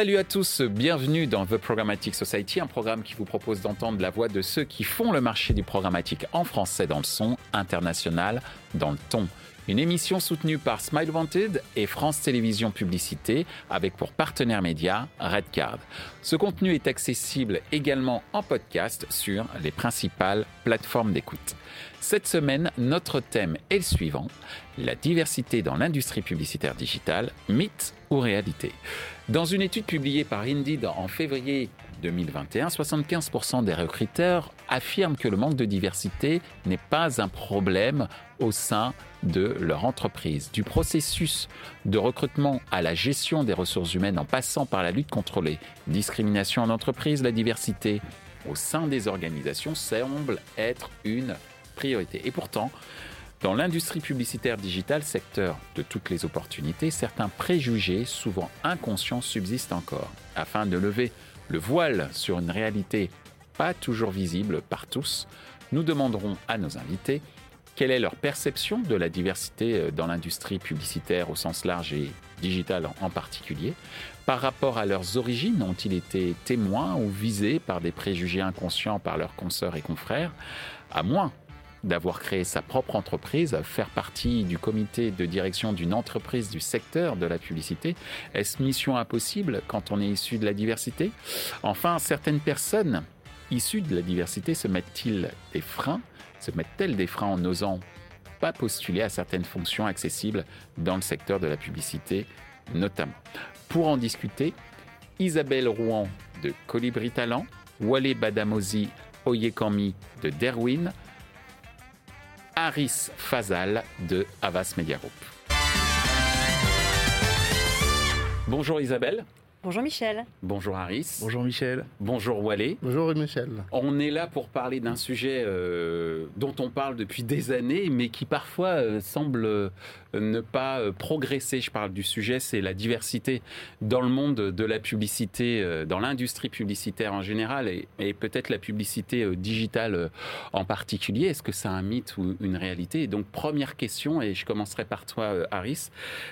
Salut à tous, bienvenue dans The Programmatic Society, un programme qui vous propose d'entendre la voix de ceux qui font le marché du programmatique en français dans le son, international dans le ton. Une émission soutenue par Smile Wanted et France Télévisions Publicité avec pour partenaire média Redcard. Ce contenu est accessible également en podcast sur les principales plateformes d'écoute. Cette semaine, notre thème est le suivant, la diversité dans l'industrie publicitaire digitale, mythe ou réalité? Dans une étude publiée par Indeed en février 2021, 75% des recruteurs affirment que le manque de diversité n'est pas un problème au sein de leur entreprise. Du processus de recrutement à la gestion des ressources humaines en passant par la lutte contre les discriminations en entreprise, la diversité au sein des organisations semble être une priorité. Et pourtant, dans l'industrie publicitaire digitale, secteur de toutes les opportunités, certains préjugés, souvent inconscients, subsistent encore. Afin de lever le voile sur une réalité pas toujours visible par tous, nous demanderons à nos invités quelle est leur perception de la diversité euh, dans l'industrie publicitaire au sens large et digital en particulier Par rapport à leurs origines, ont-ils été témoins ou visés par des préjugés inconscients par leurs consoeurs et confrères? À moins d'avoir créé sa propre entreprise, faire partie du comité de direction d'une entreprise du secteur de la publicité. Est-ce mission impossible quand on est issu de la diversité? Enfin, certaines personnes issues de la diversité se mettent-ils des freins? Se mettent-elles des freins en n'osant pas postuler à certaines fonctions accessibles dans le secteur de la publicité notamment? Pour en discuter, Isabelle Rouen de Colibri Talent, Wale Badamosi Oyekami de Derwin, Aris Fazal de Havas Media Group. Bonjour Isabelle. Bonjour Michel. Bonjour Aris. Bonjour Michel. Bonjour Wallet. Bonjour Michel. On est là pour parler d'un sujet euh, dont on parle depuis des années, mais qui parfois euh, semble euh, ne pas progresser. Je parle du sujet, c'est la diversité dans le monde de la publicité, dans l'industrie publicitaire en général, et, et peut-être la publicité digitale en particulier. Est-ce que c'est un mythe ou une réalité? Et donc, première question, et je commencerai par toi, Aris,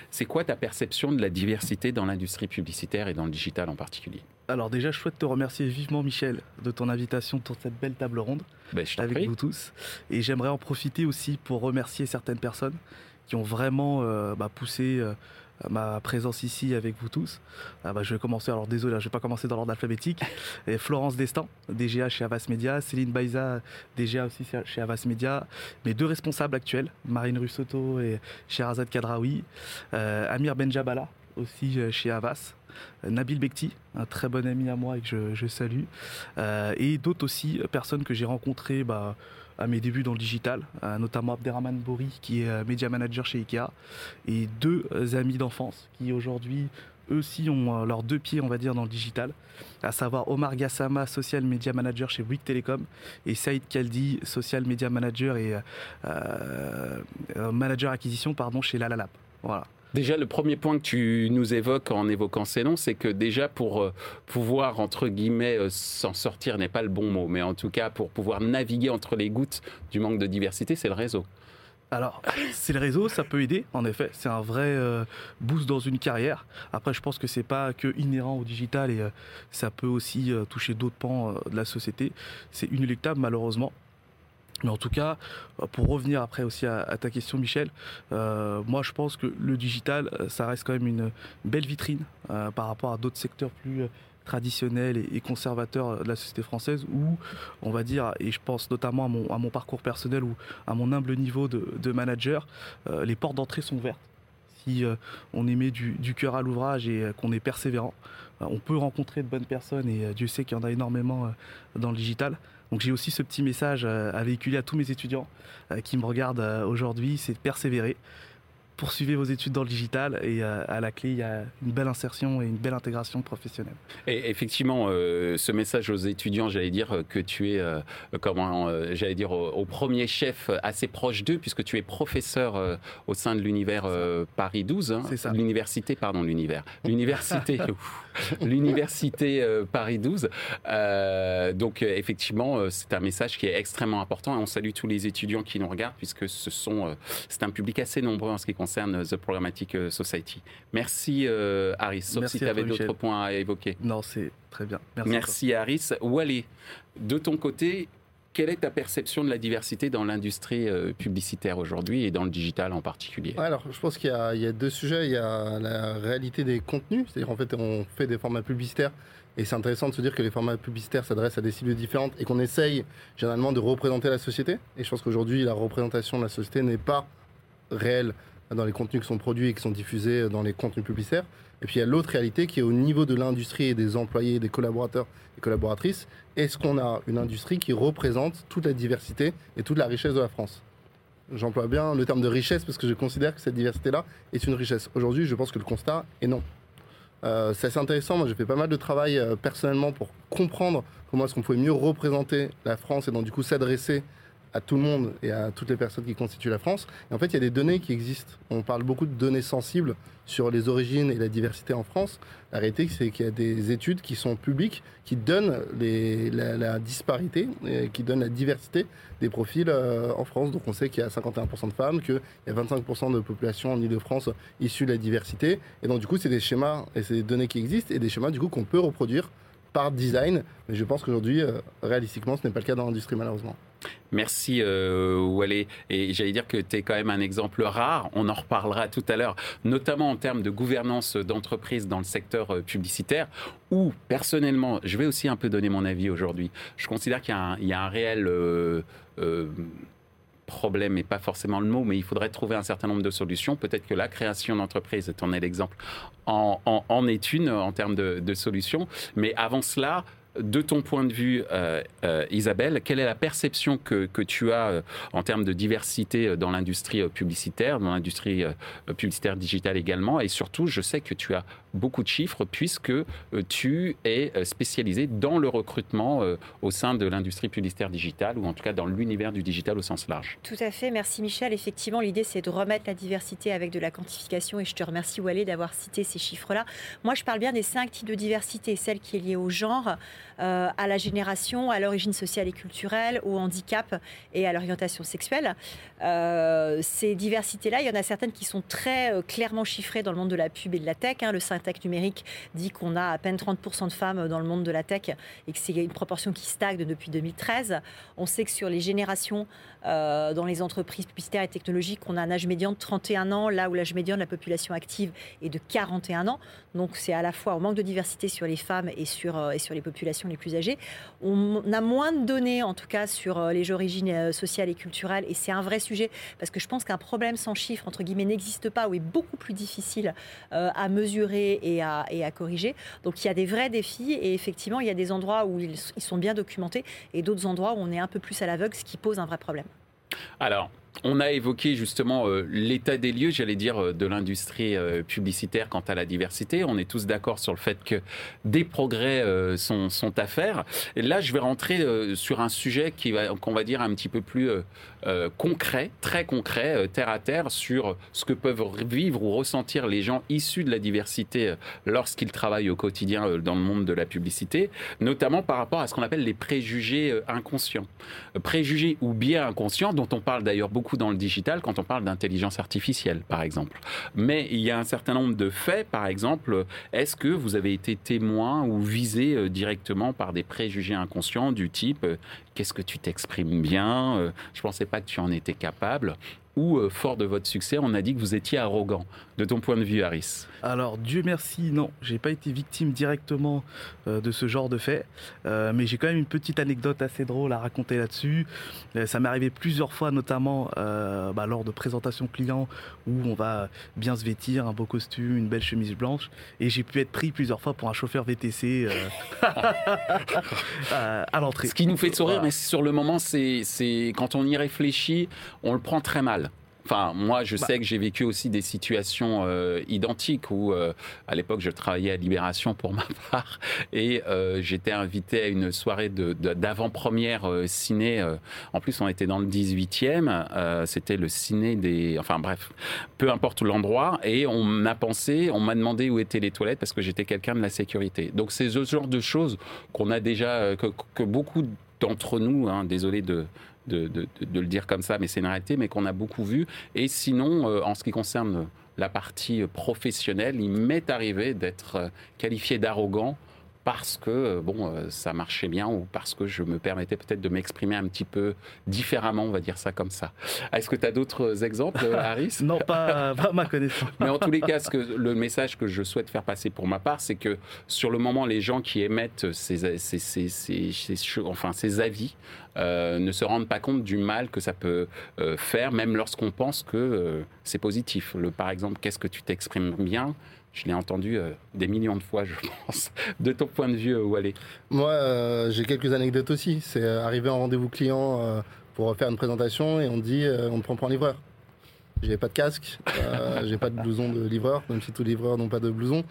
c'est quoi ta perception de la diversité dans l'industrie publicitaire et dans le digital en particulier alors déjà, je souhaite te remercier vivement, Michel, de ton invitation pour cette belle table ronde ben, je avec prie. vous tous. Et j'aimerais en profiter aussi pour remercier certaines personnes qui ont vraiment euh, bah, poussé euh, ma présence ici avec vous tous. Ah, bah, je vais commencer, alors désolé, hein, je ne vais pas commencer dans l'ordre alphabétique. Et Florence Destin, DGA chez Avas Media, Céline Baïza, DGA aussi chez Avas Media, mes deux responsables actuels, Marine Russotto et Sherazade Kadraoui, euh, Amir Benjabala, aussi chez Avas, Nabil Bekti, un très bon ami à moi et que je, salue, euh, et d'autres aussi personnes que j'ai rencontrées bah, à mes débuts dans le digital, euh, notamment Abderrahman Bouri qui est média manager chez Ikea, et deux amis d'enfance qui aujourd'hui eux aussi ont leurs deux pieds, on va dire, dans le digital, à savoir Omar Gassama, social media manager chez Bouygues Telecom, et Saïd Kaldi, social media manager et euh, manager acquisition pardon, chez Lalalab. Voilà. Déjà, le premier point que tu nous évoques en évoquant ces noms, c'est que déjà pour euh, pouvoir, entre guillemets, euh, s'en sortir n'est pas le bon mot, mais en tout cas pour pouvoir naviguer entre les gouttes du manque de diversité, c'est le réseau. Alors, c'est le réseau, ça peut aider, en effet. C'est un vrai euh, boost dans une carrière. Après, je pense que c'est pas que inhérent au digital et ça peut aussi toucher d'autres pans de la société. C'est inéluctable, malheureusement. Mais en tout cas, pour revenir après aussi à, ta question, Michel, euh, moi je pense que le digital, ça reste quand même une belle vitrine euh, par rapport à d'autres secteurs plus traditionnels et, conservateurs de la société française où, on va dire, et je pense notamment à mon, parcours personnel ou à mon humble niveau de, manager, euh, les portes d'entrée sont ouvertes. Si euh, on y met du, du cœur à l'ouvrage et qu'on est persévérant, on peut rencontrer de bonnes personnes et Dieu sait qu'il y en a énormément dans le digital. Donc j'ai aussi ce petit message à véhiculer à tous mes étudiants qui me regardent aujourd'hui, c'est de persévérer. Poursuivez vos études dans le digital et à la clé, il y a une belle insertion et une belle intégration professionnelle. Et effectivement, euh, ce message aux étudiants, j'allais dire que tu es, euh, comment, euh, j'allais dire, au, au, premier chef assez proche d'eux, puisque tu es professeur euh, au sein de l'univers euh, Paris 12, hein, l'université, pardon, l'univers, l'université, l'université euh, Paris 12. donc effectivement, c'est un message qui est extrêmement important et on salue tous les étudiants qui nous regardent, puisque ce sont, c'est un public assez nombreux en ce qui concerne concerne The Programmatic Society. Merci Harris, sauf si tu avais d'autres points à évoquer. Non, c'est très bien. Merci, Merci Harris. Wally, de ton côté, quelle est ta perception de la diversité dans l'industrie publicitaire aujourd'hui et dans le digital en particulier? Alors, je pense qu'il y, y, a deux sujets. Il y a la réalité des contenus, c'est-à-dire en fait, on fait des formats publicitaires et c'est intéressant de se dire que les formats publicitaires s'adressent à des cibles différentes et qu'on essaye généralement de représenter la société. Et je pense qu'aujourd'hui, la représentation de la société n'est pas réelle dans les contenus qui sont produits et qui sont diffusés dans les contenus publicitaires. Et puis il y a l'autre réalité qui est au niveau de l'industrie et des employés, des collaborateurs et collaboratrices. Est-ce qu'on a une industrie qui représente toute la diversité et toute la richesse de la France? J'emploie bien le terme de richesse parce que je considère que cette diversité-là est une richesse. Aujourd'hui, je pense que le constat est non. Euh, c'est assez intéressant. Moi, j'ai fait pas mal de travail euh, personnellement pour comprendre comment est-ce qu'on pouvait mieux représenter la France et donc du coup s'adresser à tout le monde et à toutes les personnes qui constituent la France. Et en fait, il y a des données qui existent. On parle beaucoup de données sensibles sur les origines et la diversité en France. La réalité, c'est qu'il y a des études qui sont publiques, qui donnent la, disparité, qui donnent la diversité des profils euh, en France. Donc on sait qu'il y a 51% de femmes, qu'il y a 25% de population en Ile-de-France issue de la diversité. Et donc du coup, c'est des schémas et c'est des données qui existent et des schémas du coup qu'on peut reproduire par design. Mais je pense qu'aujourd'hui, euh, réalistiquement, ce n'est pas le cas dans l'industrie malheureusement. Merci euh. Et j'allais dire que tu es quand même un exemple rare, on en reparlera tout à l'heure, notamment en termes de gouvernance d'entreprise dans le secteur euh, publicitaire, où personnellement, je vais aussi un peu donner mon avis aujourd'hui, je considère qu'il y, a un réel... Euh, problème et pas forcément le mot, mais il faudrait trouver un certain nombre de solutions. Peut-être que la création d'entreprise, en es l'exemple, en, est une en termes de, de solutions. Mais avant cela, de ton point de vue, euh, euh, Isabelle, quelle est la perception que, tu as euh, en termes de diversité dans l'industrie publicitaire, dans l'industrie publicitaire digitale également? Et surtout, je sais que tu as beaucoup de chiffres puisque tu es spécialisé dans le recrutement au sein de l'industrie publicitaire digitale ou en tout cas dans l'univers du digital au sens large. Tout à fait, merci Michel. Effectivement, l'idée c'est de remettre la diversité avec de la quantification et je te remercie Wallet d'avoir cité ces chiffres-là. Moi, je parle bien des cinq types de diversité, celle qui est liée au genre, euh, à la génération, à l'origine sociale et culturelle, au handicap et à l'orientation sexuelle. Euh, ces diversités-là, il y en a certaines qui sont très euh, clairement chiffrées dans le monde de la pub et de la tech. Hein. Le Syntec numérique dit qu'on a à peine 30% de femmes dans le monde de la tech et que c'est une proportion qui stagne depuis 2013. On sait que sur les générations dans les entreprises publicitaires et technologiques, on a un âge médian de 31 ans, là où l'âge médian de la population active est de 41 ans. Donc c'est à la fois au manque de diversité sur les femmes et sur, sur les populations les plus âgés. On a moins de données, en tout cas, sur euh, les origines euh, sociales et culturelles, et c'est un vrai sujet, parce que je pense qu'un problème sans chiffre, entre guillemets, n'existe pas, ou est beaucoup plus difficile euh, à mesurer et à, corriger. Donc il y a des vrais défis, et effectivement, il y a des endroits où ils, ils sont bien documentés, et d'autres endroits où on est un peu plus à l'aveugle, ce qui pose un vrai problème. Alors, on a évoqué justement euh, l'état des lieux, j'allais dire, euh, de l'industrie euh, publicitaire quant à la diversité. On est tous d'accord sur le fait que des progrès sont, à faire. Et là, je vais rentrer sur un sujet qui va, qu'on va dire un petit peu plus concret, très concret, terre à terre, sur ce que peuvent vivre ou ressentir les gens issus de la diversité lorsqu'ils travaillent au quotidien dans le monde de la publicité, notamment par rapport à ce qu'on appelle les préjugés inconscients. Préjugés ou biais inconscients, dont on parle d'ailleurs beaucoup dans le digital quand on parle d'intelligence artificielle, par exemple. Mais il y a un certain nombre de faits, par exemple, est-ce que vous avez été témoin ou visé euh, directement par des préjugés inconscients du type euh, qu'est-ce que tu t'exprimes bien, euh, je ne pensais pas que tu en étais capable, ou, euh, fort de votre succès, on a dit que vous étiez arrogant. De ton point de vue, Harris Alors, Dieu merci, non, j'ai pas été victime directement euh, de ce genre de fait, euh, mais j'ai quand même une petite anecdote assez drôle à raconter là-dessus. ça m'est arrivé plusieurs fois, notamment bah, lors de présentations clients où on va bien se vêtir, un beau costume, une belle chemise blanche, et j'ai pu être pris plusieurs fois pour un chauffeur VTC à l'entrée. Ce qui nous fait sourire, mais sur le moment, c'est quand on y réfléchit, on le prend très mal. Enfin, moi, je bah. sais que j'ai vécu aussi des situations euh, identiques où, euh, à l'époque, je travaillais à Libération pour ma part et euh, j'étais invité à une soirée d'avant-première ciné. en plus, on était dans le 18e. C'était le ciné des. Enfin, bref, peu importe l'endroit. Et on m'a pensé, on m'a demandé où étaient les toilettes parce que j'étais quelqu'un de la sécurité. Donc, c'est ce genre de choses qu'on a déjà, que, beaucoup d'entre nous, hein, désolé de de, le dire comme ça, mais c'est une réalité, mais qu'on a beaucoup vu. Et sinon, euh, en ce qui concerne la partie professionnelle, il m'est arrivé d'être qualifié d'arrogant parce que euh, bon, euh, ça marchait bien ou parce que je me permettais peut-être de m'exprimer un petit peu différemment, on va dire ça comme ça. Est-ce que tu as d'autres exemples, euh, Harris? Non, pas, pas ma connaissance. Mais en tous les cas, ce que, le message que je souhaite faire passer pour ma part, c'est que sur le moment, les gens qui émettent ces, ces, ces, ces enfin, ces avis euh, ne se rendent pas compte du mal que ça peut euh, faire, même lorsqu'on pense que euh, c'est positif. Le, par exemple, qu'est-ce que tu t'exprimes bien? Je l'ai entendu euh, des millions de fois, je pense. De ton point de vue, euh, Wallet Moi, euh, j'ai quelques anecdotes aussi. C'est arrivé en rendez-vous client pour faire une présentation et on dit on ne prend pas en livreur. J'ai pas de casque, j'ai pas de blouson de livreur, même si tous les livreurs n'ont pas de blouson.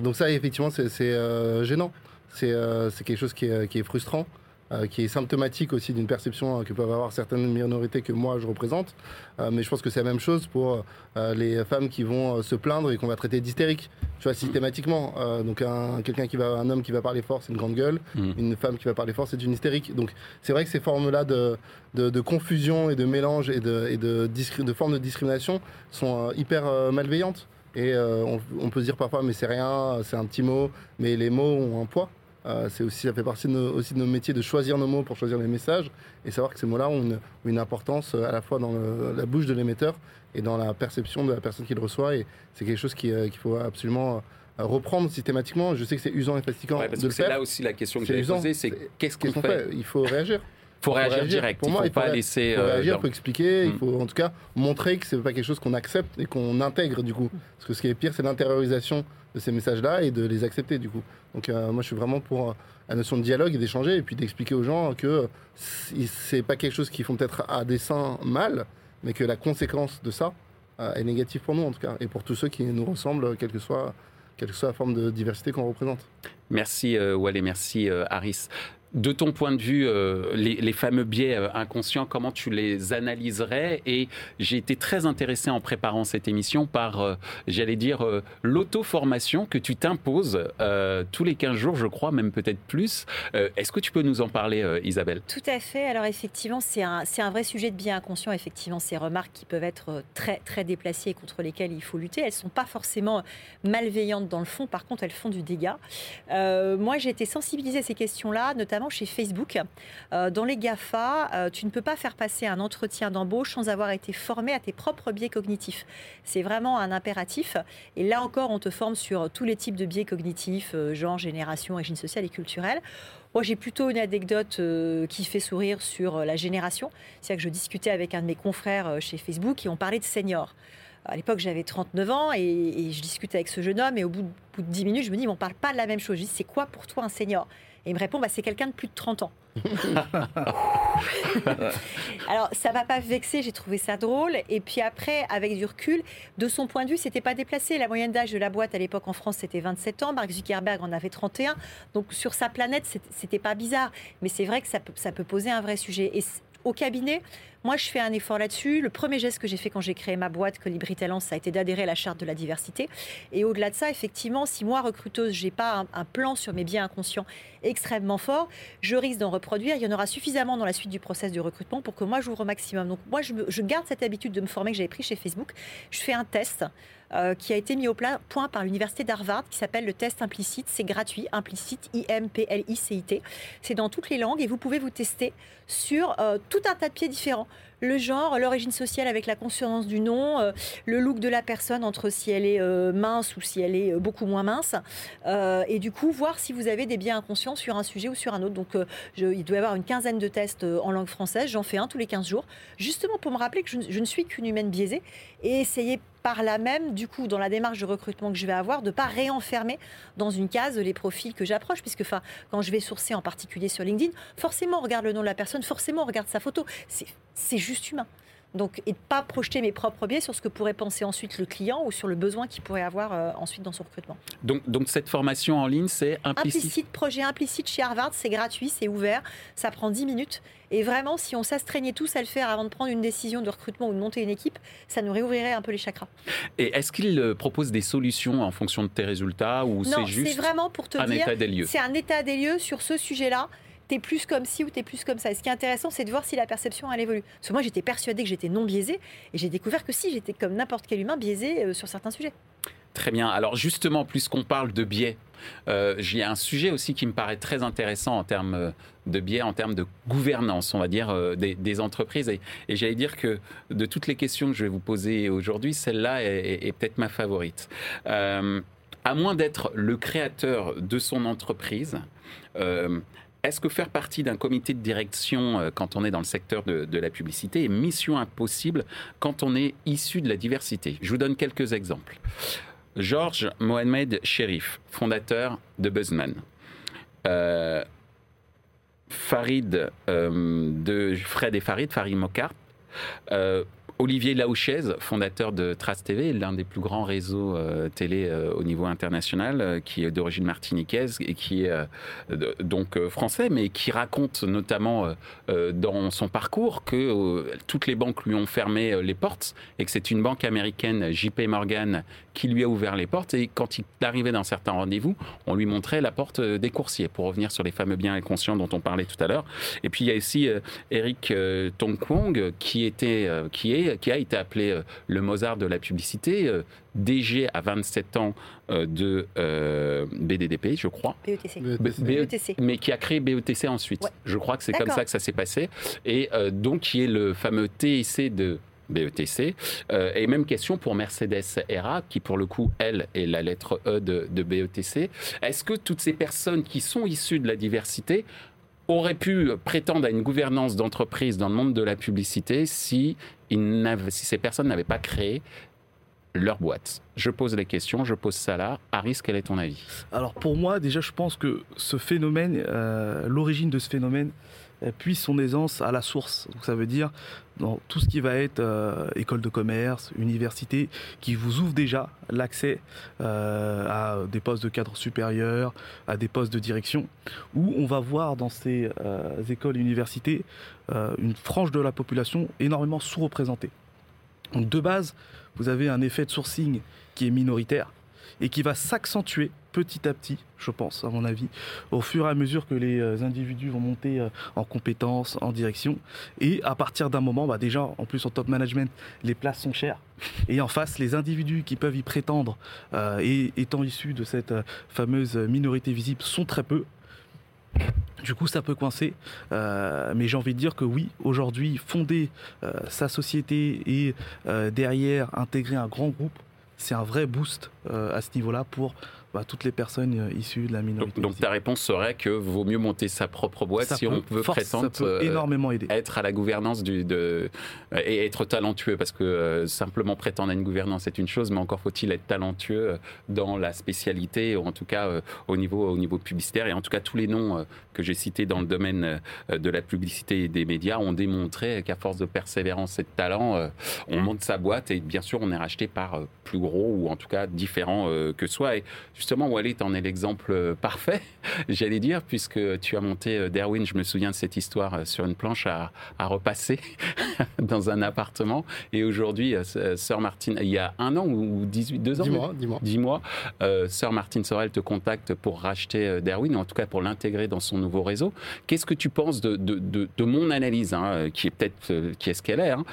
donc ça, effectivement, c'est gênant. C'est quelque chose qui est frustrant. Euh, qui est symptomatique aussi d'une perception euh, que peuvent avoir certaines minorités que moi je représente. Euh, mais je pense que c'est la même chose pour les femmes qui vont se plaindre et qu'on va traiter d'hystériques, tu vois, systématiquement. donc un, quelqu'un qui va, un homme qui va parler fort, c'est une grande gueule. Mm. Une femme qui va parler fort, c'est une hystérique. Donc c'est vrai que ces formes-là de, de, confusion et de mélange et de, et de, de formes de discrimination sont hyper malveillantes. Et on, on, peut se dire parfois, mais c'est rien, c'est un petit mot, mais les mots ont un poids. Euh, c'est aussi, ça fait partie de aussi de nos métiers de choisir nos mots pour choisir les messages et savoir que ces mots-là ont une, importance euh, à la fois dans la bouche de l'émetteur et dans la perception de la personne qui le reçoit. Et c'est quelque chose euh, qu'il faut absolument reprendre systématiquement. Je sais que c'est usant et fatigant de le C'est là aussi la question que j'ai posée, c'est qu'est-ce qu'on fait, Il faut réagir. Il faut réagir, direct. Pour moi, il faut pas laisser. Il faut réagir, il faut expliquer. Il mm. faut en tout cas montrer que c'est pas quelque chose qu'on accepte et qu'on intègre du coup. Parce que ce qui est pire, c'est l'intériorisation de ces messages-là et de les accepter du coup. Donc euh, moi je suis vraiment pour euh, la notion de dialogue et d'échanger et puis d'expliquer aux gens que c'est pas quelque chose qu'ils font peut-être à dessein mal, mais que la conséquence de ça euh, est négative pour nous en tout cas et pour tous ceux qui nous ressemblent, quelle que soit, quelle que soit la forme de diversité qu'on représente. Merci Wallet, merci Harris de ton point de vue, euh, les, fameux biais euh, inconscients, comment tu les analyserais? Et j'ai été très intéressé en préparant cette émission par, euh, j'allais dire, l'auto-formation que tu t'imposes tous les 15 jours, je crois, même peut-être plus. Est-ce que tu peux nous en parler, Isabelle? Tout à fait. Alors effectivement, c'est un, un, vrai sujet de biais inconscients. Effectivement, ces remarques qui peuvent être très, très déplacées et contre lesquelles il faut lutter, elles ne sont pas forcément malveillantes dans le fond. Par contre, elles font du dégât. moi, j'ai été sensibilisée à ces questions-là, notamment chez Facebook. Euh, dans les GAFA, euh, tu ne peux pas faire passer un entretien d'embauche sans avoir été formé à tes propres biais cognitifs. C'est vraiment un impératif. Et là encore, on te forme sur tous les types de biais cognitifs, euh, genre, génération, origine sociale et culturelle. Moi, j'ai plutôt une anecdote qui fait sourire sur la génération. C'est-à-dire que je discutais avec un de mes confrères chez Facebook et on parlait de seniors. À l'époque, j'avais 39 ans et, je discutais avec ce jeune homme et au bout de, bout de 10 minutes, je me dis, on ne parle pas de la même chose. Je dis, c'est quoi pour toi un senior? Et il me répond, bah, c'est quelqu'un de plus de 30 ans. Alors, ça m'a pas vexé, j'ai trouvé ça drôle. Et puis après, avec du recul, de son point de vue, c'était pas déplacé. La moyenne d'âge de la boîte à l'époque en France, c'était 27 ans. Mark Zuckerberg en avait 31. Donc, sur sa planète, c'était pas bizarre. Mais c'est vrai que ça peut, ça peut poser un vrai sujet. Et au cabinet, moi, je fais un effort là-dessus. Le premier geste que j'ai fait quand j'ai créé ma boîte Colibri Talent, ça a été d'adhérer à la charte de la diversité. Et au-delà de ça, effectivement, si moi, recruteuse, j'ai pas un, plan sur mes biens inconscients extrêmement fort, je risque d'en reproduire. Il y en aura suffisamment dans la suite du process de recrutement pour que moi, j'ouvre au maximum. Donc, moi, je, garde cette habitude de me former que j'avais pris chez Facebook. Je fais un test. Euh, qui a été mis au point par l'université d'Harvard, qui s'appelle le test implicite. C'est gratuit, implicite, I-M-P-L-I-C-I-T. C'est dans toutes les langues et vous pouvez vous tester sur euh, tout un tas de pieds différents le genre, l'origine sociale avec la conscience du nom, euh, le look de la personne entre si elle est mince ou si elle est beaucoup moins mince, et du coup voir si vous avez des biens inconscients sur un sujet ou sur un autre. Donc il doit y avoir une quinzaine de tests en langue française, j'en fais un tous les 15 jours, justement pour me rappeler que je, je ne suis qu'une humaine biaisée, et essayer par là même, du coup, dans la démarche de recrutement que je vais avoir, de ne pas réenfermer dans une case les profils que j'approche, puisque quand je vais sourcer en particulier sur LinkedIn, forcément on regarde le nom de la personne, forcément on regarde sa photo. C'est juste humain. Donc, et de pas projeter mes propres biais sur ce que pourrait penser ensuite le client ou sur le besoin qu'il pourrait avoir euh, ensuite dans son recrutement. Donc, donc cette formation en ligne, c'est implicite? Implicite, projet implicite chez Harvard, c'est gratuit, c'est ouvert, ça prend 10 minutes. Et vraiment, si on s'astreignait tous à le faire avant de prendre une décision de recrutement ou de monter une équipe, ça nous réouvrirait un peu les chakras. Et est-ce qu'il euh, propose des solutions en fonction de tes résultats ou c'est juste vraiment pour te un dire, état des lieux? C'est un état des lieux sur ce sujet-là t'es plus comme ci ou t'es plus comme ça. Et ce qui est intéressant, c'est de voir si la perception, elle évolue. Parce que moi, j'étais persuadée que j'étais non biaisée, et j'ai découvert que si, j'étais comme n'importe quel humain biaisé euh, sur certains sujets. Très bien. Alors justement, puisqu'on parle de biais, euh, j'ai un sujet aussi qui me paraît très intéressant en termes euh, de biais, en termes de gouvernance, on va dire, euh, des, entreprises. Et, j'allais dire que de toutes les questions que je vais vous poser aujourd'hui, celle-là est, peut-être ma favorite. à moins d'être le créateur de son entreprise, est-ce que faire partie d'un comité de direction quand on est dans le secteur de, la publicité est mission impossible quand on est issu de la diversité? Je vous donne quelques exemples. Georges Mohamed Sherif, fondateur de Buzzman. Euh, Farid euh, de Fred et Farid, Farid Mokart. Euh, Olivier Laouchez, fondateur de Trace TV, l'un des plus grands réseaux euh, télé euh, au niveau international, euh, qui est d'origine martiniquaise et qui est donc français, mais qui raconte notamment dans son parcours que toutes les banques lui ont fermé les portes et que c'est une banque américaine, JP Morgan, qui lui a ouvert les portes. Et quand il arrivait dans certains rendez-vous, on lui montrait la porte des coursiers, pour revenir sur les fameux biens inconscients dont on parlait tout à l'heure. Et puis il y a aussi Eric Tongkwong, qui était, qui est qui a été appelé euh, le Mozart de la publicité, euh, DG à 27 ans euh, de BDDP, je crois. BETC. BETC. E mais qui a créé BETC ensuite. Je crois que c'est comme ça que ça s'est passé. Et donc, qui est le fameux TIC de BETC. et même question pour Mercedes ERA, qui pour le coup, elle, est la lettre E de, de BETC. Est-ce que toutes ces personnes qui sont issues de la diversité auraient pu prétendre à une gouvernance d'entreprise dans le monde de la publicité si, ces personnes n'avaient pas créé leur boîte? Je pose les questions, je pose ça là. Aris, quel est ton avis? Alors pour moi, déjà, je pense que ce phénomène, euh, l'origine de ce phénomène, puise son aisance à la source. Donc ça veut dire dans tout ce qui va être euh, école de commerce, université, qui vous ouvre déjà l'accès euh, à des postes de cadre supérieur, à des postes de direction, où on va voir dans ces euh, écoles et universités une frange de la population énormément sous-représentée. Donc de base, vous avez un effet de sourcing qui est minoritaire et qui va s'accentuer petit à petit, je pense, à mon avis, au fur et à mesure que les euh, individus vont monter euh, en compétences, en direction. Et à partir d'un moment, bah déjà, en plus en top management, les places sont chères. Et en face, les individus qui peuvent y prétendre, euh, et étant issus de cette fameuse minorité visible, sont très peu. Du coup, ça peut coincer. mais j'ai envie de dire que oui, aujourd'hui, fonder sa société et derrière intégrer un grand groupe, c'est un vrai boost à ce niveau-là pour bah, toutes les personnes euh, issues de la minorité. Donc, ta réponse serait que vaut mieux monter sa propre boîte si on veut prétendre euh, énormément aider. être à la gouvernance du, de, euh, et être talentueux parce que simplement prétendre à une gouvernance c'est une chose, mais encore faut-il être talentueux dans la spécialité ou en tout cas au niveau au niveau publicitaire et en tout cas tous les noms que j'ai cités dans le domaine de la publicité et des médias ont démontré qu'à force de persévérance et de talent, on monte sa boîte et bien sûr on est racheté par plus gros ou en tout cas différent que soi et justement, Walid en est l'exemple euh, parfait, j'allais dire, puisque tu as monté euh, Derwin, je me souviens de cette histoire euh, sur une planche à, repasser dans un appartement. Et aujourd'hui, Sœur Martine, il y a un an ou 18, deux ans Dix mois, dix mois. Dix mois Sœur Martine Sorel te contacte pour racheter Derwin, ou en tout cas pour l'intégrer dans son nouveau réseau. Qu'est-ce que tu penses de, de, mon analyse, hein, qui est peut-être qui est ce qu'elle est, hein,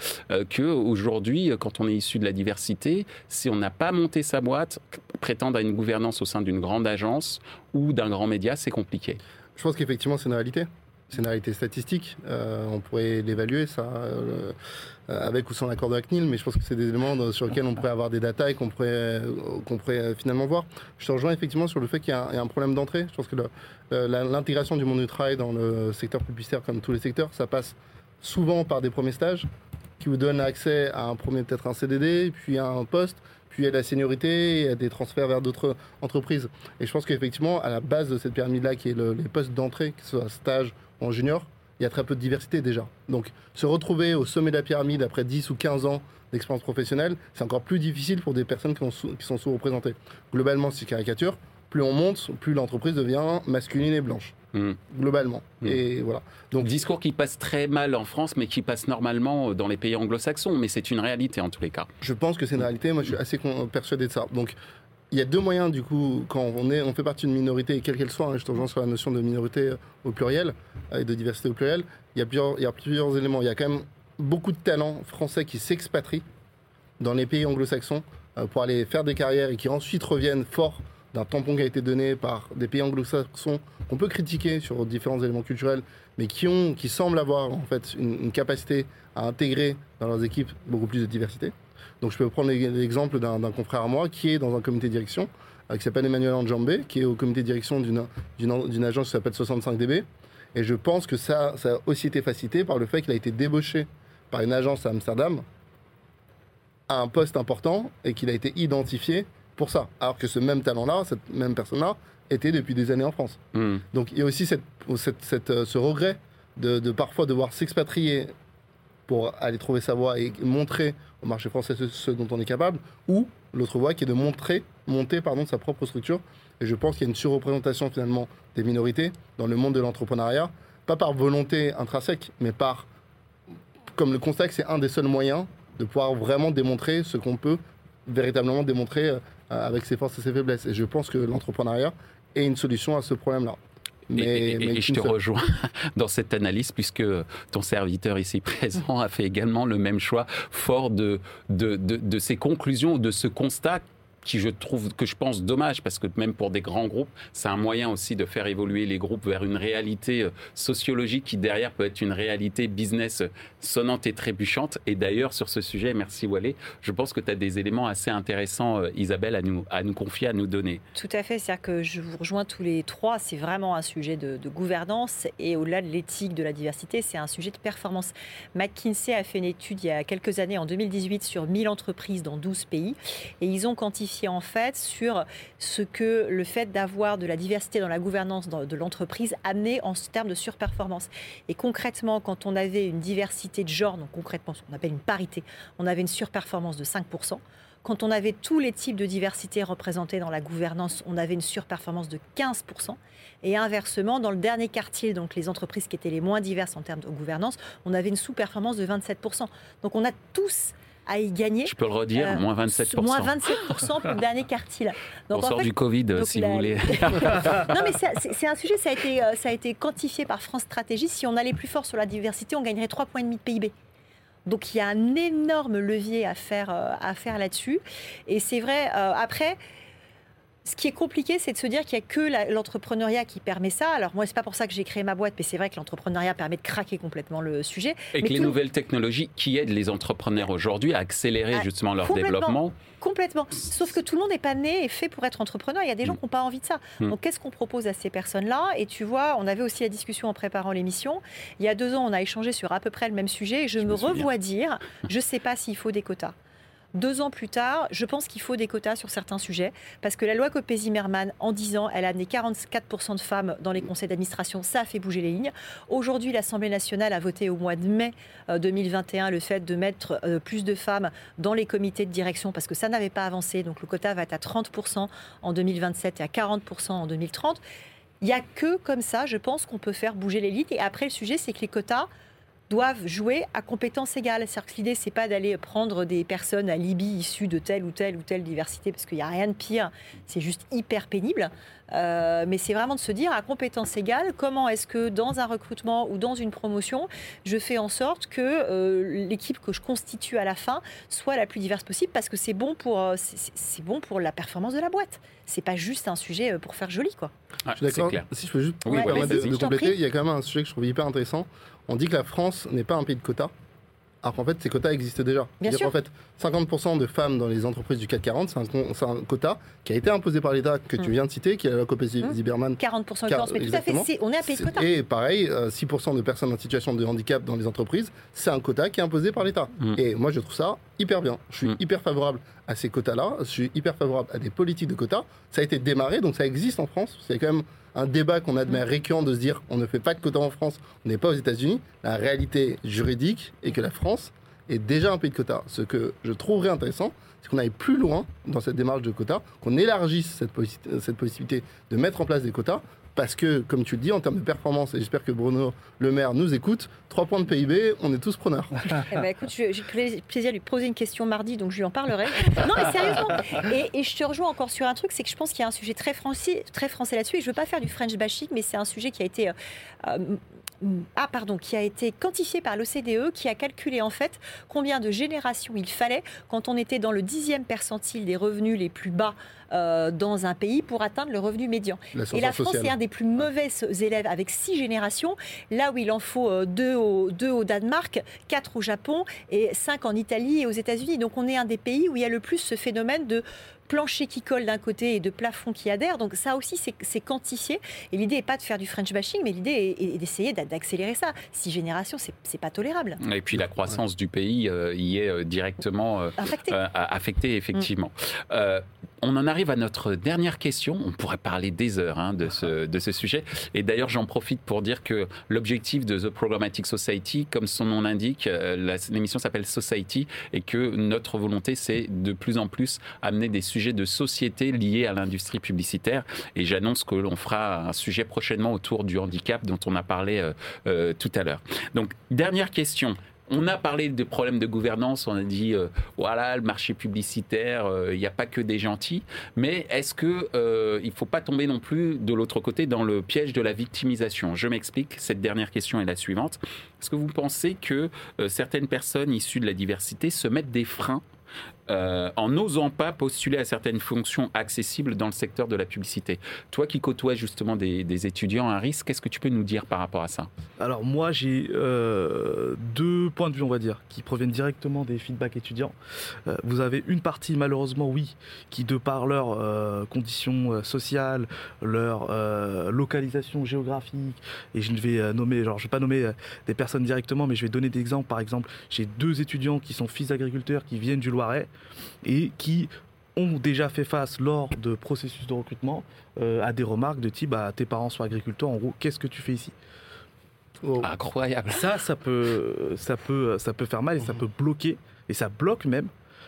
que aujourd'hui, quand on est issu de la diversité, si on n'a pas monté sa boîte, prétendre à une gouvernance au sein d'une grande agence ou d'un grand média, c'est compliqué. Je pense qu'effectivement, c'est une réalité. C'est une réalité statistique. Euh, on pourrait l'évaluer, ça, euh, avec ou sans l'accord de CNIL, mais je pense que c'est des éléments sur lesquels on pourrait avoir des datas et qu'on pourrait, pourrait finalement voir. Je te rejoins effectivement sur le fait qu'il y, a un problème d'entrée. Je pense que l'intégration du monde du travail dans le secteur publicitaire, comme tous les secteurs, ça passe souvent par des premiers stages qui vous donnent accès à un premier, peut-être un CDD, puis un poste, puis à la seniorité à des transferts vers d'autres entreprises. Et je pense qu'effectivement, à la base de cette pyramide-là, qui est les postes d'entrée, que ce soit stage ou en junior, il y a très peu de diversité déjà. Donc se retrouver au sommet de la pyramide après 10 ou 15 ans d'expérience professionnelle, c'est encore plus difficile pour des personnes qui, qui sont sous-représentées. Globalement, c'est caricature. Plus on monte, plus l'entreprise devient masculine et blanche. Hmm. globalement. Hmm. Et voilà. Donc discours qui passe très mal en France, mais qui passe normalement dans les pays anglo-saxons. Mais c'est une réalité en tous les cas. Je pense que c'est une réalité. Moi, je suis assez persuadé de ça. Donc il y a deux moyens, du coup, quand on, est, on fait partie d'une minorité, quelle qu'elle soit, hein, je te rejoins sur la notion de minorité euh, au pluriel euh, et de diversité au pluriel, il y, a plusieurs, il y a plusieurs éléments. Il y a quand même beaucoup de talents français qui s'expatrient dans les pays anglo-saxons euh, pour aller faire des carrières et qui ensuite reviennent forts d'un tampon qui a été donné par des pays anglo-saxons qu'on peut critiquer sur différents éléments culturels, mais qui, ont, qui semblent avoir en fait une, capacité à intégrer dans leurs équipes beaucoup plus de diversité. Donc je peux prendre l'exemple d'un confrère à moi qui est dans un comité de direction, euh, qui s'appelle Emmanuel Anjambé, qui est au comité de direction d'une agence qui s'appelle 65DB. Et je pense que ça, ça a aussi été facilité par le fait qu'il a été débauché par une agence à Amsterdam à un poste important et qu'il a été identifié pour ça. Alors que ce même talent-là, cette même personne-là, était depuis des années en France. Hmm. Donc il y a aussi cette, cette, cette, euh, ce regret de, de parfois devoir s'expatrier pour aller trouver sa voie et montrer au marché français ce, ce dont on est capable, ou l'autre voie qui est de montrer, monter pardon, sa propre structure. Et je pense qu'il y a une surreprésentation finalement des minorités dans le monde de l'entrepreneuriat, pas par volonté intrinsèque, mais par, comme le constat que c'est un des seuls moyens de pouvoir vraiment démontrer ce qu'on peut véritablement démontrer euh, avec ses forces et ses faiblesses. Et je pense que l'entrepreneuriat est une solution à ce problème-là. Et, et- et je te rejoins dans cette analyse puisque ton serviteur ici présent a fait également le même choix, fort de, de, de, de ces conclusions, de ce constat qui je trouve que je pense dommage parce que même pour des grands groupes, c'est un moyen aussi de faire évoluer les groupes vers une réalité euh, sociologique qui derrière peut être une réalité business euh, sonnante et trébuchante. Et d'ailleurs sur ce sujet, merci Wallet, je pense que tu as des éléments assez intéressants, euh, Isabelle, à nous, à nous confier, à nous donner. Tout à fait, c'est-à-dire que je vous rejoins tous les trois, c'est vraiment un sujet de, de gouvernance et au-delà de l'éthique, de la diversité, c'est un sujet de performance. McKinsey a fait une étude il y a quelques années, en 2018, sur 1000 entreprises dans 12 pays et ils ont quantifié en fait sur ce que le fait d'avoir de la diversité dans la gouvernance de l'entreprise amenait en termes de surperformance. Et concrètement, quand on avait une diversité de genre, donc concrètement qu'on appelle une parité, on avait une surperformance de 5%. Quand on avait tous les types de diversité représentés dans la gouvernance, on avait une surperformance de 15%. Et inversement, dans le dernier quartile, donc les entreprises qui étaient les moins diverses en termes de gouvernance, on avait une sous-performance de 27%. Donc on a tous à y gagner. Je peux le redire, Euh, moins 27%. Moins 27% pour le dernier quartile. On en sort fait, du Covid, donc si la- vous voulez. non, mais c'est- un sujet, ça a, été, euh, ça a été quantifié par France Stratégie. Si on allait plus fort sur la diversité, on gagnerait 3,5 points de PIB. Donc il y a un énorme levier à faire, euh, à faire là-dessus. Et c'est vrai, euh, après, ce qui est compliqué, c'est de se dire qu'il n'y a que l'entrepreneuriat qui permet ça. Alors moi, c'est pas pour ça que j'ai créé ma boîte, mais c'est vrai que l'entrepreneuriat permet de craquer complètement le sujet. Et que les tout- nouvelles technologies qui aident les entrepreneurs aujourd'hui à accélérer Ah, justement leur complètement. développement. Complètement. Sauf que tout le monde n'est pas né et fait pour être entrepreneur. Il y a des gens Mm. qui n'ont pas envie de ça. Mm. Donc, qu'est-ce qu'on propose à ces personnes-là? Et tu vois, on avait aussi la discussion en préparant l'émission. Il y a deux ans, on a échangé sur à peu près le même sujet. Et je, Je me, me revois dire je ne sais pas s'il faut des quotas. Deux ans plus tard, je pense qu'il faut des quotas sur certains sujets, parce que la loi Copé-Zimmermann, en 10 ans, elle a amené 44% de femmes dans les conseils d'administration. Ça a fait bouger les lignes. Aujourd'hui, l'Assemblée nationale a voté au mois de mai euh, 2021 le fait de mettre euh, plus de femmes dans les comités de direction, parce que ça n'avait pas avancé. Donc le quota va être à 30% en 2027 et à 40% en 2030. Il n'y a que comme ça, je pense, qu'on peut faire bouger les lignes. Et après, le sujet, c'est que les quotas doivent jouer à compétences égales. C'est-à-dire que l'idée, c'est pas d'aller prendre des personnes à Libye issues de telle ou telle ou telle diversité, parce qu'il n'y a rien de pire. C'est juste hyper pénible. Euh, mais c'est vraiment de se dire à compétences égales, comment est-ce que dans un recrutement ou dans une promotion, je fais en sorte que euh, l'équipe que je constitue à la fin soit la plus diverse possible, parce que c'est bon pour euh, c'est- bon pour la performance de la boîte. C'est pas juste un sujet pour faire joli, quoi. Ah, Je suis clair. Si je peux juste Oui, permettre vas-y, de, de compléter, il y a quand même un sujet que je trouve hyper intéressant. On dit que la France n'est pas un pays de quotas, alors qu'en fait, ces quotas existent déjà. Bien sûr. qu'en fait, 50% de femmes dans les entreprises du CAC 40, c'est un, quota qui a été imposé par l'État, que tu Mm. viens de citer, qui est la loi Copé Mm. Ziberman. 40% de Car- mais tout à fait, on est un pays de quotas. Et pareil, euh, 6% de personnes en situation de handicap dans les entreprises, c'est un quota qui est imposé par l'État. Mm. Et moi, je trouve ça hyper bien. Je suis Mm. hyper favorable à ces quotas-là. Je suis hyper favorable à des politiques de quotas. Ça a été démarré, donc ça existe en France. C'est quand même un débat qu'on admet récurrent de se dire on ne fait pas de quotas en France, on n'est pas aux États-Unis. La réalité juridique est que la France est déjà un pays de quotas. Ce que je trouverais intéressant, c'est qu'on aille plus loin dans cette démarche de quotas, qu'on élargisse cette possibilité de mettre en place des quotas parce que, comme tu le dis, en termes de performance, et j'espère que Bruno Le Maire nous écoute, 3 points de PIB, on est tous preneurs. eh ben, écoute, j'ai le plaisir de lui poser une question mardi, donc je lui en parlerai. non, mais sérieusement. Et, je te rejoins encore sur un truc, c'est que je pense qu'il y a un sujet très français, très français là-dessus, et je ne veux pas faire du French bashing, mais c'est un sujet qui a été euh, euh, ah, pardon, qui a été quantifié par l'OCDE, qui a calculé en fait combien de générations il fallait quand on était dans le dixième percentile des revenus les plus bas euh, dans un pays pour atteindre le revenu médian. et la France est un des plus mauvais élèves avec six générations, là où il en faut deux deux au Danemark, quatre au Japon et cinq en Italie et aux États-Unis. Donc on est un des pays où il y a le plus ce phénomène de plancher qui colle d'un côté et de plafond qui adhère. Donc ça aussi, c'est quantifié. Et l'idée n'est pas de faire du French bashing, mais l'idée est, d'essayer d'accélérer ça. Six générations, c'est pas tolérable. Et puis la croissance du pays euh, y est euh, directement euh, affectée. effectivement. Mm. on en arrive à notre dernière question. On pourrait parler des heures hein, de, ce, de ce sujet. Et d'ailleurs, j'en profite pour dire que l'objectif de The Programmatic Society, comme son nom l'indique, l'émission s'appelle Society, et que notre volonté, c'est de plus en plus amener des sujets de société liés à l'industrie publicitaire. Et j'annonce que l'on fera un sujet prochainement autour du handicap dont on a parlé euh, euh, tout à l'heure. Donc, dernière question. On a parlé des problèmes de gouvernance, on a dit, euh, voilà, le marché publicitaire, il n'y a pas que des gentils, mais est-ce qu'il il ne faut pas tomber non plus de l'autre côté dans le piège de la victimisation? Je m'explique, cette dernière question est la suivante. Est-ce que vous pensez que certaines personnes issues de la diversité se mettent des freins euh, en n'osant pas postuler à certaines fonctions accessibles dans le secteur de la publicité. Toi qui côtoies justement des, étudiants à risque, qu'est-ce que tu peux nous dire par rapport à ça? Alors moi j'ai euh, deux points de vue on va dire qui proviennent directement des feedbacks étudiants. Euh, vous avez une partie malheureusement oui qui de par leurs conditions sociales, leur localisation géographique et je ne vais nommer, vais pas nommer des personnes directement mais je vais donner des exemples. Par exemple j'ai deux étudiants qui sont fils d'agriculteurs qui viennent du Loiret et qui ont déjà fait face lors de processus de recrutement euh, à des remarques de type bah, tes parents sont agriculteurs, en gros, qu'est-ce que tu fais ici? Oh. Incroyable. Ça, ça peut, ça, peut, ça peut faire mal et ça peut bloquer, et ça bloque même,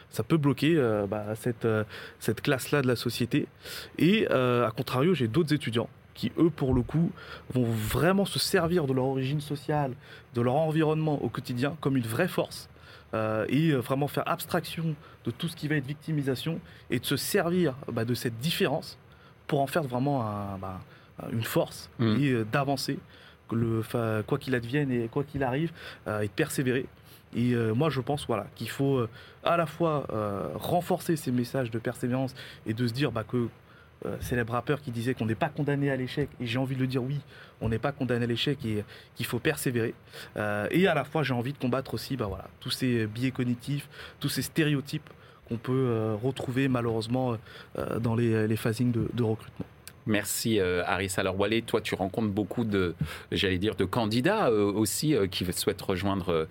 ça peut bloquer euh, bah, cette, euh, cette classe-là de la société. Et à contrario, j'ai d'autres étudiants qui, eux, pour le coup, vont vraiment se servir de leur origine sociale, de leur environnement au quotidien comme une vraie force euh, et euh, vraiment faire abstraction de tout ce qui va être victimisation et de se servir bah, de cette différence pour en faire vraiment bah, une force mmh. et euh, d'avancer, quoi qu'il advienne et quoi qu'il arrive, et de persévérer. Et moi, je pense voilà, qu'il faut à la fois renforcer ces messages de persévérance et de se dire bah, que euh, célèbre rappeur qui disait qu'on n'est pas condamné à l'échec. Et j'ai envie de le dire, oui, on n'est pas condamné à l'échec et qu'il faut persévérer. Euh, et à la fois, j'ai envie de combattre aussi bah, tous ces biais cognitifs, tous ces stéréotypes qu'on peut euh, retrouver malheureusement dans les phasings de recrutement. Merci euh, Aris. Alors Wallet, toi tu rencontres beaucoup de, j'allais dire, de candidats euh, aussi euh, qui souhaitent rejoindre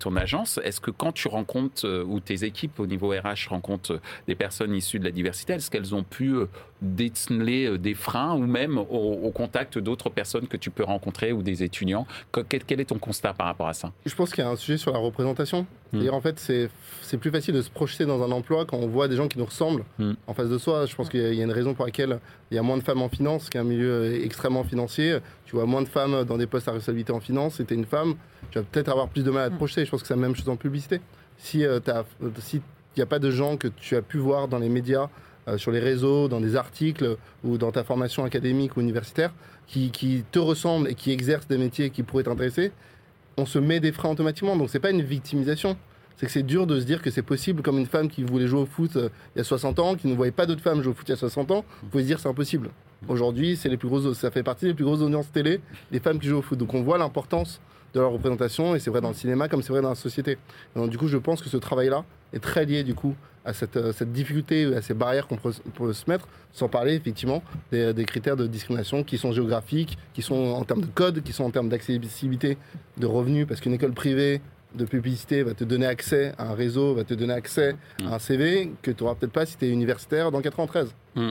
ton agence. Est-ce que quand tu rencontres ou tes équipes au niveau RH rencontrent des personnes issues de la diversité, est-ce qu'elles ont pu déceler des freins ou même au, contact d'autres personnes que tu peux rencontrer ou des étudiants? Quel, est ton constat par rapport à ça? Je pense qu'il y a un sujet sur la représentation. Hmm. en fait, c'est plus facile de se projeter dans un emploi quand on voit des gens qui nous ressemblent hmm. en face de soi. Je pense qu'il y a une raison pour laquelle il y a moins de femmes en finance, qui est un milieu extrêmement financier. Tu vois moins de femmes dans des postes à responsabilité en finance. Si tu es une femme, tu vas peut-être avoir plus de mal à te mm. projeter. Je pense que c'est la même chose en publicité. Si euh, il n'y a pas de gens que tu as pu voir dans les médias, euh, sur les réseaux, dans des articles ou dans ta formation académique ou universitaire, qui, qui te ressemblent et qui exercent des métiers qui pourraient t'intéresser, on se met des freins automatiquement. Donc c'est pas une victimisation c'est que c'est dur de se dire que c'est possible, comme une femme qui voulait jouer au foot euh, il y a 60 ans, qui ne voyait pas d'autres femmes jouer au foot il y a 60 ans, vous pouvez se dire c'est impossible. Aujourd'hui, c'est les plus grosses, ça fait partie des plus grosses audiences télé, des femmes qui jouent au foot. Donc on voit l'importance de leur représentation, et c'est vrai dans le cinéma comme c'est vrai dans la société. donc, du coup, je pense que ce travail-là est très lié du coup à cette, euh, cette difficulté, à ces barrières qu'on peut, se mettre, sans parler effectivement des, des, critères de discrimination qui sont géographiques, qui sont en termes de code, qui sont en termes d'accessibilité de revenus, parce qu'une école privée de publicité va te donner accès à un réseau, va te donner accès à un CV que tu n'auras peut-être pas si tu es universitaire dans 93. Mm.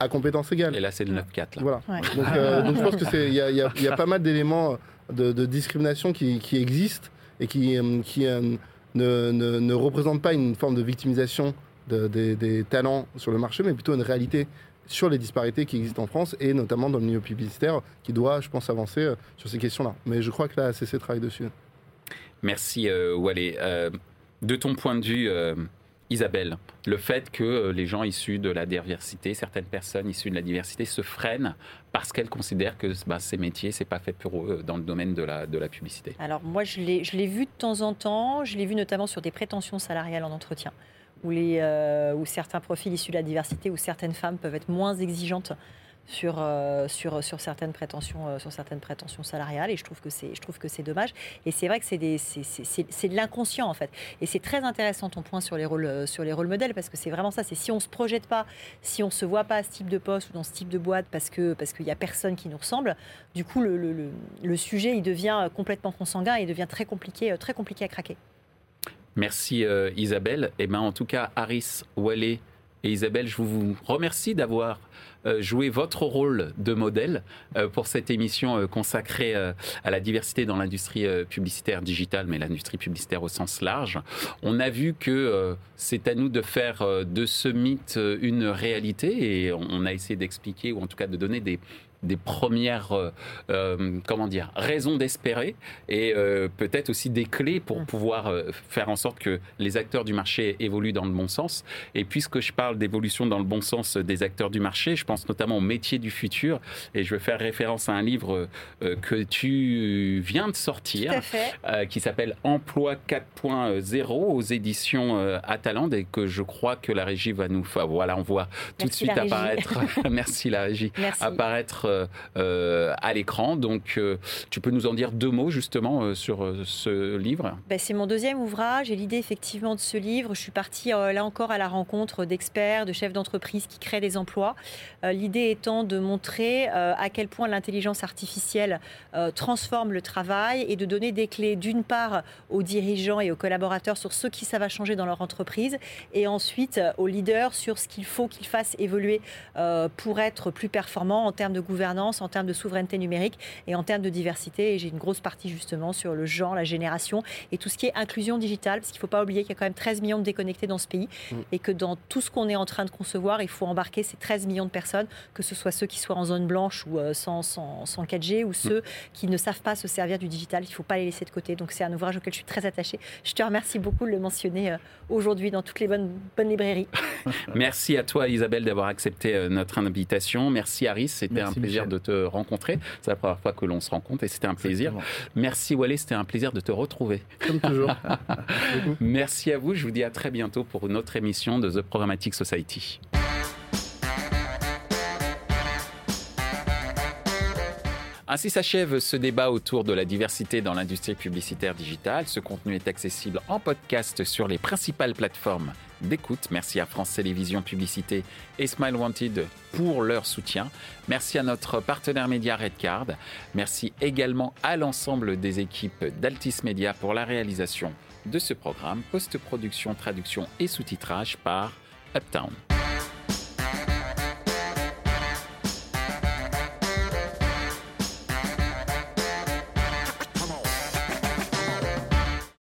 À compétences égales. Et là, c'est le 9-4. Voilà. Euh, donc, je pense qu'il y, y, a pas mal d'éléments de, discrimination qui, existent et qui, euh, qui euh, ne, ne, représentent pas une forme de victimisation des talents sur le marché, mais plutôt une réalité sur les disparités qui existent en France et notamment dans le milieu publicitaire qui doit, je pense, avancer euh, sur ces questions-là. Mais je crois que la ACC travaille dessus. Merci euh, de ton point de vue, Isabelle, le fait que euh, les gens issus de la diversité, certaines personnes issues de la diversité se freinent parce qu'elles considèrent que bah, ces métiers, c'est pas fait pour eux dans le domaine de la, publicité. Alors moi, je l'ai vu de temps en temps, je l'ai vu notamment sur des prétentions salariales en entretien, où, euh, où certains profils issus de la diversité, où certaines femmes peuvent être moins exigeantes sur, euh, sur, sur, certaines prétentions, euh, sur certaines prétentions salariales, et je trouve que c'est je trouve que c'est dommage. Et c'est vrai que c'est des- c'est- c'est- c'est- de l'inconscient en fait. Et c'est très intéressant ton point sur les rôles, euh, sur les rôles modèles, parce que c'est vraiment ça, c'est si on se projette pas, si on se voit pas à ce type de poste ou dans ce type de boîte, parce que parce qu'il y a personne qui nous ressemble, du coup le, le, sujet il devient complètement consanguin et il devient très compliqué, très compliqué à craquer. Merci Isabelle. Ben en tout cas, Harris, Wallet et Isabelle, je vous remercie d'avoir euh, joué votre rôle de modèle euh, pour cette émission euh, consacrée à la diversité dans l'industrie publicitaire digitale, mais l'industrie publicitaire au sens large. On a vu que c'est à nous de faire de ce mythe une réalité et on a essayé d'expliquer ou en tout cas de donner des des premières euh, euh, comment dire raisons d'espérer et euh, peut-être aussi des clés pour Mm. pouvoir faire en sorte que les acteurs du marché évoluent dans le bon sens. Et puisque je parle d'évolution dans le bon sens des acteurs du marché, je pense notamment aux métiers du futur et je vais faire référence à un livre que tu viens de sortir. qui s'appelle Emploi 4.0 aux éditions Atalande et que je crois que la régie va nous. Enfin, voilà, on voit tout de suite apparaître. Merci la régie Merci. apparaître à l'écran. Donc, euh, tu peux nous en dire deux mots justement euh, sur euh, ce livre? Ben, c'est mon deuxième ouvrage et l'idée effectivement de ce livre, je suis partie euh, là encore à la rencontre d'experts, de chefs d'entreprise qui créent des emplois. Euh, l'idée étant de montrer euh, à quel point l'intelligence artificielle euh, transforme le travail et de donner des clés d'une part aux dirigeants et aux collaborateurs sur ce qui ça va changer dans leur entreprise et ensuite euh, aux leaders sur ce qu'il faut qu'ils fassent évoluer euh, pour être plus performants en termes de gouvernance, en termes de souveraineté numérique et en termes de diversité. Et j'ai une grosse partie justement sur le genre, la génération et tout ce qui est inclusion digitale, parce qu'il ne faut pas oublier qu'il y a quand même 13 millions de déconnectés dans ce pays Mm. et que dans tout ce qu'on est en train de concevoir, il faut embarquer ces 13 millions de personnes, que ce soit ceux qui soient en zone blanche ou euh, sans, sans, sans 4G ou ceux qui ne savent pas se servir du digital. Il ne faut pas les laisser de côté. Donc c'est un ouvrage auquel je suis très attachée. Je te remercie beaucoup de le mentionner euh, aujourd'hui dans toutes les bonnes, bonnes librairies. Merci à toi Isabelle d'avoir accepté euh, notre invitation. Merci Harris, c'était un Merci, plaisir de te rencontrer. C'est la première fois que l'on se rencontre et c'était un plaisir. Exactement. Merci Wallet, c'était un plaisir de te retrouver. Comme toujours. Merci à vous, je vous dis à très bientôt pour une autre émission de The Programmatic Society. Ainsi s'achève ce débat autour de la diversité dans l'industrie publicitaire digitale. Ce contenu est accessible en podcast sur les principales plateformes d'écoute. Merci à France Télévisions Publicité et Smile Wanted pour leur soutien. Merci à notre partenaire média Redcard. Merci également à l'ensemble des équipes d'Altis Media pour la réalisation de ce programme, post-production, traduction et sous-titrage par Uptown.